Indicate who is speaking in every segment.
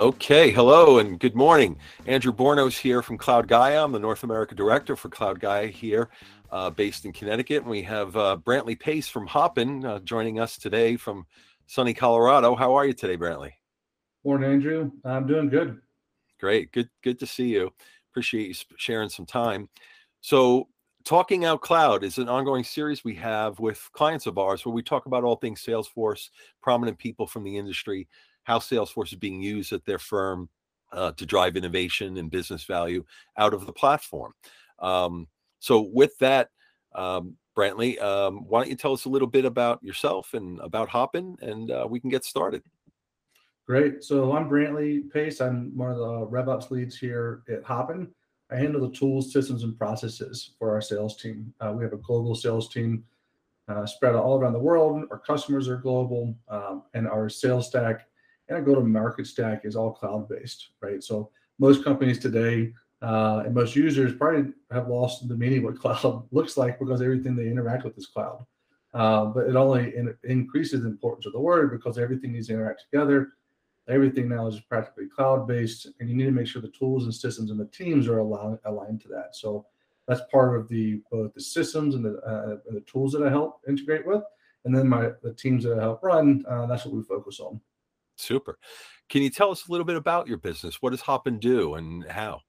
Speaker 1: Okay, hello and good morning. Andrew Bournos here from Cloudaia. I'm the North America Director for Cloudaia here, uh, based in Connecticut. And we have uh, Brantley Pace from Hopin uh, joining us today from sunny Colorado. How are you today, Brantley?
Speaker 2: Morning, Andrew. I'm doing good.
Speaker 1: Great, good, good to see you. Appreciate you sharing some time. So, Talking Out Cloud is an ongoing series we have with clients of ours where we talk about all things Salesforce, prominent people from the industry how Salesforce is being used at their firm uh, to drive innovation and business value out of the platform. Um, so, with that, um, Brantley, um, why don't you tell us a little bit about yourself and about Hopin, and uh, we can get started.
Speaker 2: Great. So I'm Brantley Pace. I'm one of the RevOps leads here at Hopin. I handle the tools, systems, and processes for our sales team. Uh, we have a global sales team uh, spread all around the world. Our customers are global, um, and our sales stack and our go-to-market stack is all cloud-based, right? So most companies today uh, and most users probably have lost the meaning what cloud looks like because everything they interact with is cloud. Uh, but it only in, increases the importance of the word because everything needs to interact together. Everything now is practically cloud-based, and you need to make sure the tools and systems and the teams are aligned, aligned to that. So that's part of the both the systems and the uh, and the tools that I help integrate with, and then my the teams that I help run. Uh, that's what we focus on.
Speaker 1: Super. Can you tell us a little bit about your business? What does Hopin do and how?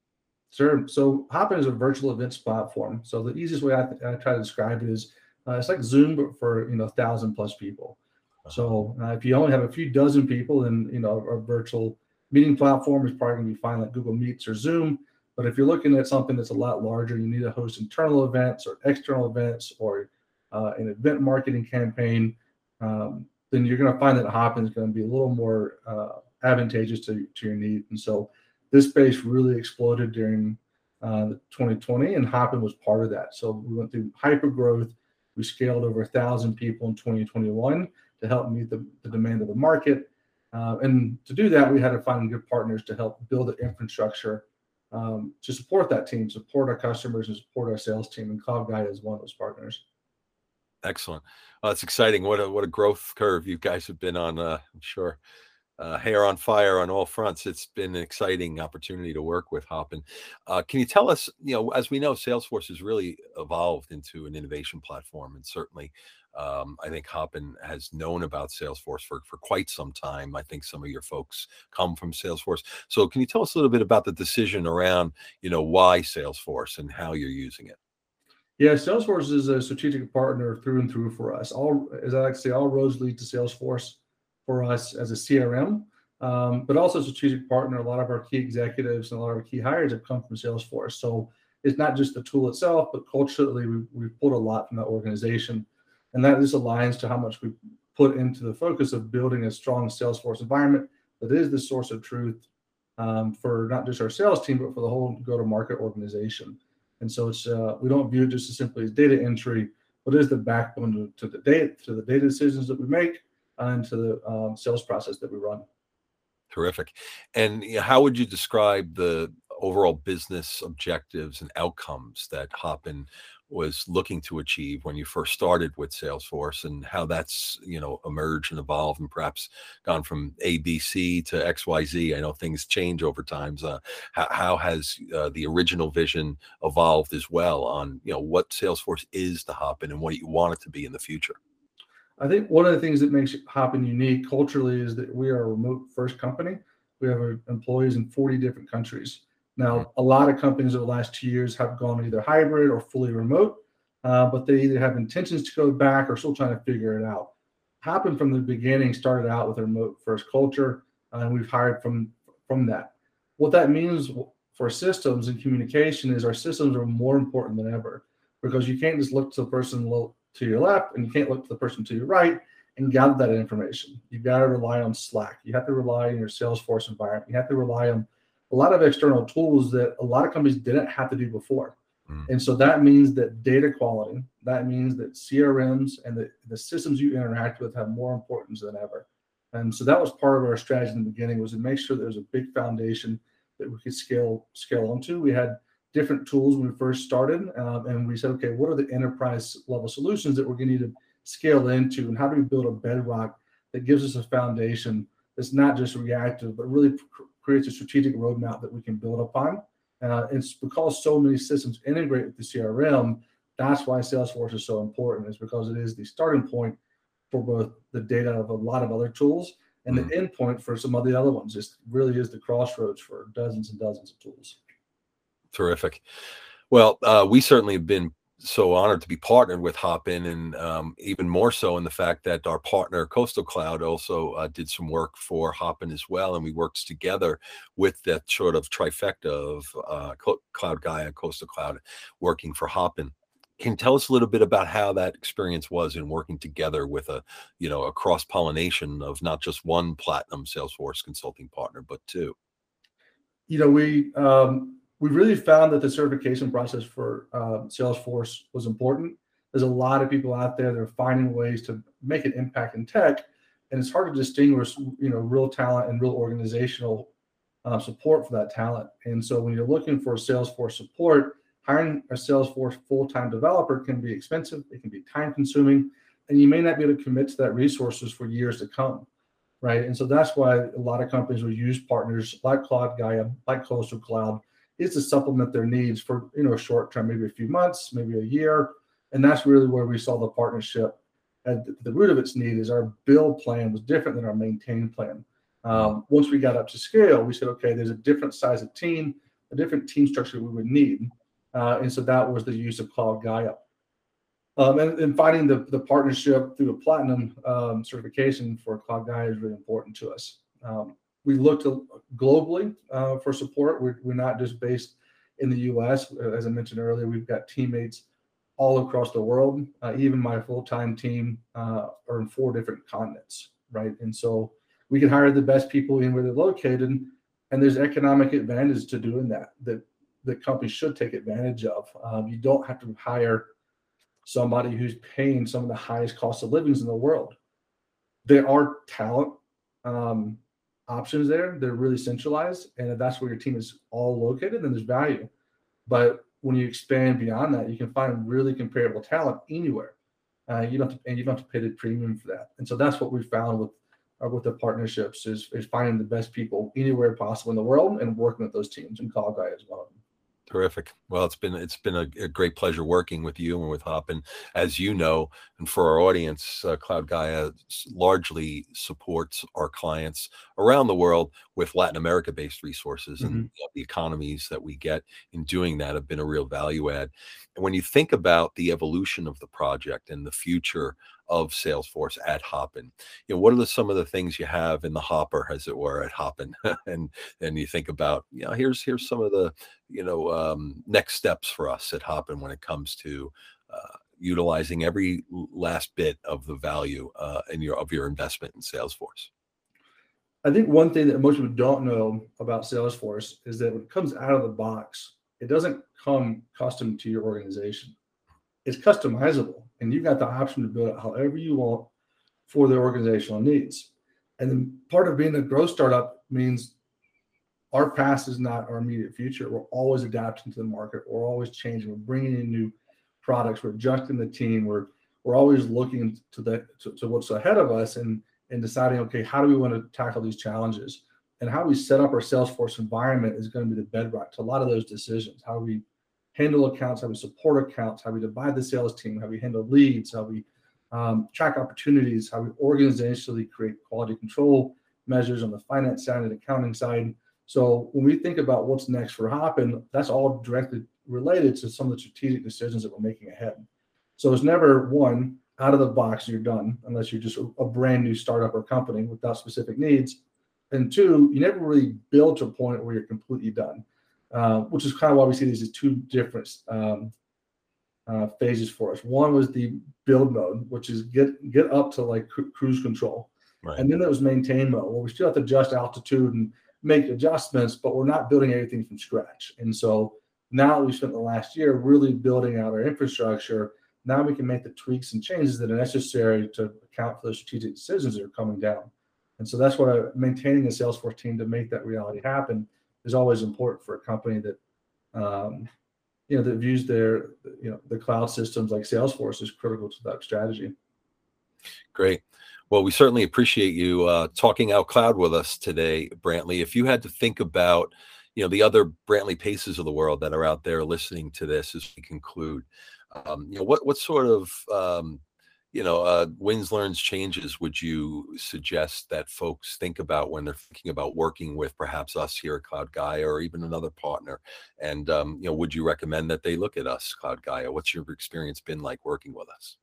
Speaker 2: Sure. So Hopin is a virtual events platform. So the easiest way I, I try to describe it is uh, it's like Zoom, but for you know a thousand plus people. Uh-huh. So uh, if you only have a few dozen people, then you know a virtual meeting platform is probably going to be fine, like Google Meets or Zoom. But if you're looking at something that's a lot larger, you need to host internal events or external events or uh, an event marketing campaign. Um, then you're going to find that Hopin is going to be a little more uh, advantageous to, to your need. And so this space really exploded during uh, 2020, and Hopin was part of that. So we went through hyper growth. We scaled over a thousand people in 2021 to help meet the, the demand of the market. Uh, and to do that, we had to find good partners to help build the infrastructure um, to support that team, support our customers, and support our sales team. And Cloudaia is one of those partners.
Speaker 1: Excellent. Well, that's exciting. What a what a growth curve you guys have been on. Uh, I'm sure. Uh, hair on fire on all fronts. It's been an exciting opportunity to work with Hopin. Uh, can you tell us, you know, as we know, Salesforce has really evolved into an innovation platform, and certainly, um, I think Hopin has known about Salesforce for for quite some time. I think some of your folks come from Salesforce. So, can you tell us a little bit about the decision around, you know, why Salesforce and how you're using it?
Speaker 2: Yeah, Salesforce is a strategic partner through and through for us. All, as I like to say, all roads lead to Salesforce for us as a CRM, um, but also a strategic partner. A lot of our key executives and a lot of our key hires have come from Salesforce. So it's not just the tool itself, but culturally, we, we've pulled a lot from that organization. And that just aligns to how much we put into the focus of building a strong Salesforce environment that is the source of truth um, for not just our sales team, but for the whole go to market organization. And so it's uh, we don't view it just as simply as data entry, but it is the backbone to, to the data to the data decisions that we make and to the um, sales process that we run.
Speaker 1: Terrific. And how would you describe the overall business objectives and outcomes that Hopin was looking to achieve when you first started with Salesforce and how that's, you know, emerged and evolved and perhaps gone from ABC to XYZ. I know things change over time. Uh, how, how, has uh, the original vision evolved as well on, you know, what Salesforce is to Hopin and what you want it to be in the future?
Speaker 2: I think one of the things that makes Hopin unique culturally is that we are a remote first company. We have uh, employees in 40 different countries. Now, a lot of companies over the last two years have gone either hybrid or fully remote, uh, but they either have intentions to go back or still trying to figure it out. Hopin from the beginning started out with a remote first culture, uh, and we've hired from from that. What that means for systems and communication is our systems are more important than ever because you can't just look to the person to your left and you can't look to the person to your right and gather that information. You've got to rely on Slack. You have to rely on your Salesforce environment. You have to rely on a lot of external tools that a lot of companies didn't have to do before. Mm. And so that means that data quality, that means that CRMs and the, the systems you interact with have more importance than ever. And so that was part of our strategy in the beginning was to make sure there was a big foundation that we could scale scale onto. We had different tools when we first started, um, and we said, okay, what are the enterprise level solutions that we're going to need to scale into, and how do we build a bedrock that gives us a foundation that's not just reactive, but really creates a strategic roadmap that we can build upon. Uh, it's because so many systems integrate with the CRM. That's why Salesforce is so important. Is because it is the starting point for both the data of a lot of other tools and the endpoint for some of the other ones. It really is the crossroads for dozens and dozens of tools.
Speaker 1: Terrific. Well, uh, we certainly have been so honored to be partnered with Hopin, and um, even more so in the fact that our partner Coastal Cloud also uh, did some work for Hopin as well, and we worked together with that sort of trifecta of uh, Cloudaia, Coastal Cloud, working for Hopin. Can tell us a little bit about how that experience was in working together with a, you know, a cross pollination of not just one platinum Salesforce consulting partner, but two?
Speaker 2: You know, we um, we really found that the certification process for uh, Salesforce was important. There's a lot of people out there that are finding ways to make an impact in tech, and it's hard to distinguish, you know, real talent and real organizational uh, support for that talent. And so, when you're looking for Salesforce support, hiring a Salesforce full-time developer can be expensive. It can be time-consuming, and you may not be able to commit to that resources for years to come, right? And so that's why a lot of companies will use partners like Cloudaia, like Coastal Cloud is to supplement their needs for you know a short term, maybe a few months, maybe a year, and that's really where we saw the partnership. At the root of its need is our build plan was different than our maintain plan. Um, once we got up to scale, we said, okay, there's a different size of team, a different team structure we would need, uh, and so that was the use of Cloudaia. Um, and, and, finding the, the partnership through a platinum um, certification for Cloudaia is really important to us. Um, we looked globally uh, for support. We're, we're not just based in the U.S. As I mentioned earlier, we've got teammates all across the world. Uh, even my full-time team uh, are in four different continents, right? And so we can hire the best people in where they're located, and there's economic advantage to doing that that the company should take advantage of. Um, you don't have to hire somebody who's paying some of the highest cost of livings in the world. There are talent um, options there. They're really centralized, and if that's where your team is all located, then there's value. But when you expand beyond that, you can find really comparable talent anywhere. Uh, you don't have to, and you don't have to pay the premium for that. And so that's what we found with uh, with the partnerships is, is finding the best people anywhere possible in the world and working with those teams. And Cloudaia as well.
Speaker 1: Terrific. Well, it's been it's been a, a, great pleasure working with you and with Hop. And As you know, and for our audience, uh, Cloudaia largely supports our clients around the world with Latin America-based resources, mm-hmm. and you know, the economies that we get in doing that have been a real value add. And when you think about the evolution of the project and the future of Salesforce at Hopin. You know, what are the, some of the things you have in the hopper, as it were, at Hopin? and and you think about, you know, here's here's some of the, you know, um, next steps for us at Hopin when it comes to uh, utilizing every last bit of the value uh, in your of your investment in Salesforce.
Speaker 2: I think one thing that most people don't know about Salesforce is that when it comes out of the box, it doesn't come custom to your organization it's customizable and you've got the option to build it however you want for the organizational needs. And part of being a growth startup means our past is not our immediate future. We're always adapting to the market. We're always changing. We're bringing in new products. We're adjusting the team. We're we're always looking to the to, to what's ahead of us and and deciding okay how do we want to tackle these challenges and how we set up our Salesforce environment is going to be the bedrock to a lot of those decisions. How we handle accounts, how we support accounts, how we divide the sales team, how we handle leads, how we um, track opportunities, how we organizationally create quality control measures on the finance side and accounting side. So when we think about what's next for Hopin, that's all directly related to some of the strategic decisions that we're making ahead. So it's never one out of the box you're done unless you're just a brand new startup or company without specific needs. And two, you never really build to a point where you're completely done. Uh, which is kind of why we see these as two different um, uh, phases for us. One was the build mode, which is get get up to like cru- cruise control, right. and then there was maintain mode, where we still have to adjust altitude and make adjustments, but we're not building everything from scratch. And so now we spent the last year really building out our infrastructure. Now we can make the tweaks and changes that are necessary to account for the strategic decisions that are coming down. And so that's why maintaining a Salesforce team to make that reality happen is always important for a company that um, you know that views their you know the cloud systems like Salesforce is critical to that strategy.
Speaker 1: Great. Well, we certainly appreciate you uh, talking out cloud with us today, Brantley. If you had to think about, you know, the other Brantley Paces of the world that are out there listening to this as we conclude, um, you know, what what sort of um, you know uh, wins, learns, changes would you suggest that folks think about when they're thinking about working with perhaps us here at Cloudaia or even another partner? And um, you know, would you recommend that they look at us, Cloudaia? What's your experience been like working with us?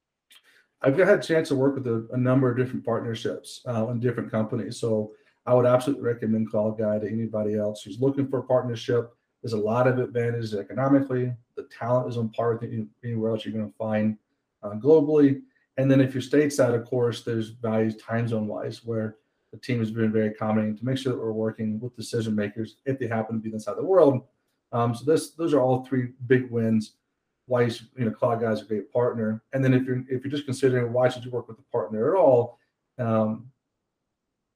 Speaker 2: I've had a chance to work with a, a number of different partnerships uh, in different companies. So I would absolutely recommend Cloud Gaia to anybody else who's looking for a partnership. There's a lot of advantages economically. The talent is on par with anywhere else you're going to find uh, globally. And then if you're stateside, of course, there's values time zone wise where the team has been very accommodating to make sure that we're working with decision makers if they happen to be inside of the world. Um, so this, those are all three big wins why you, you know Cloudaia is a great partner. And then if you're if you're just considering why should you work with a partner at all, um,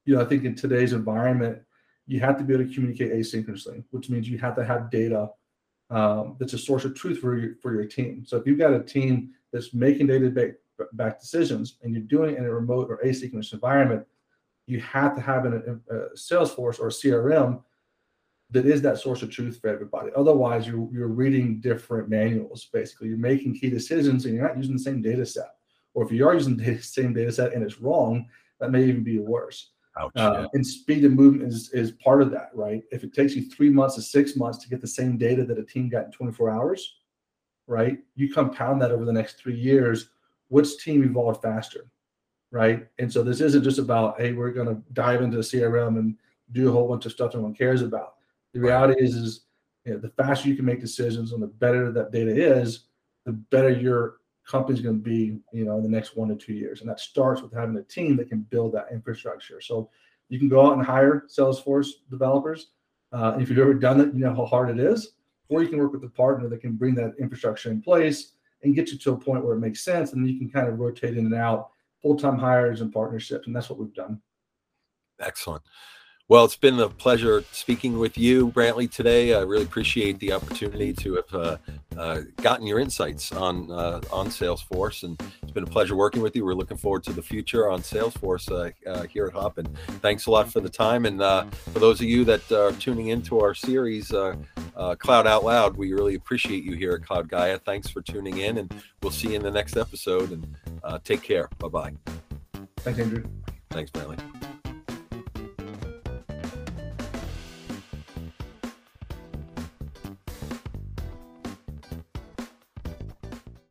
Speaker 2: you know I think in today's environment you have to be able to communicate asynchronously, which means you have to have data um, that's a source of truth for your for your team. So if you've got a team that's making data back decisions and you're doing it in a remote or asynchronous environment, you have to have an, a, a Salesforce or a CRM that is that source of truth for everybody. Otherwise, you're you're reading different manuals. Basically, you're making key decisions and you're not using the same data set. Or if you are using the same data set and it's wrong, that may even be worse. Ouch, uh, yeah. And speed of movement is, is part of that, right? If it takes you three months to six months to get the same data that a team got in 24 hours, right? You compound that over the next three years. Which team evolved faster, right? And so this isn't just about, hey, we're going to dive into the CRM and do a whole bunch of stuff no one cares about the reality is, is you know, the faster you can make decisions and the better that data is, the better your company's going to be, you know, in the next one to two years. And that starts with having a team that can build that infrastructure. So you can go out and hire Salesforce developers. Uh, if you've ever done it, you know how hard it is. Or you can work with a partner that can bring that infrastructure in place and get you to a point where it makes sense. And you can kind of rotate in and out full-time hires and partnerships. And that's what we've done.
Speaker 1: Excellent. Well, it's been a pleasure speaking with you, Brantley, today. I really appreciate the opportunity to have uh, uh, gotten your insights on uh, on Salesforce, and it's been a pleasure working with you. We're looking forward to the future on Salesforce uh, uh, here at Hop, and thanks a lot for the time. And uh, for those of you that are tuning into our series, Uh, Cloud Out Loud, we really appreciate you here at Cloudaia. Thanks for tuning in, and we'll see you in the next episode. And uh, take care. Bye bye.
Speaker 2: Thanks, Andrew.
Speaker 1: Thanks, Brantley.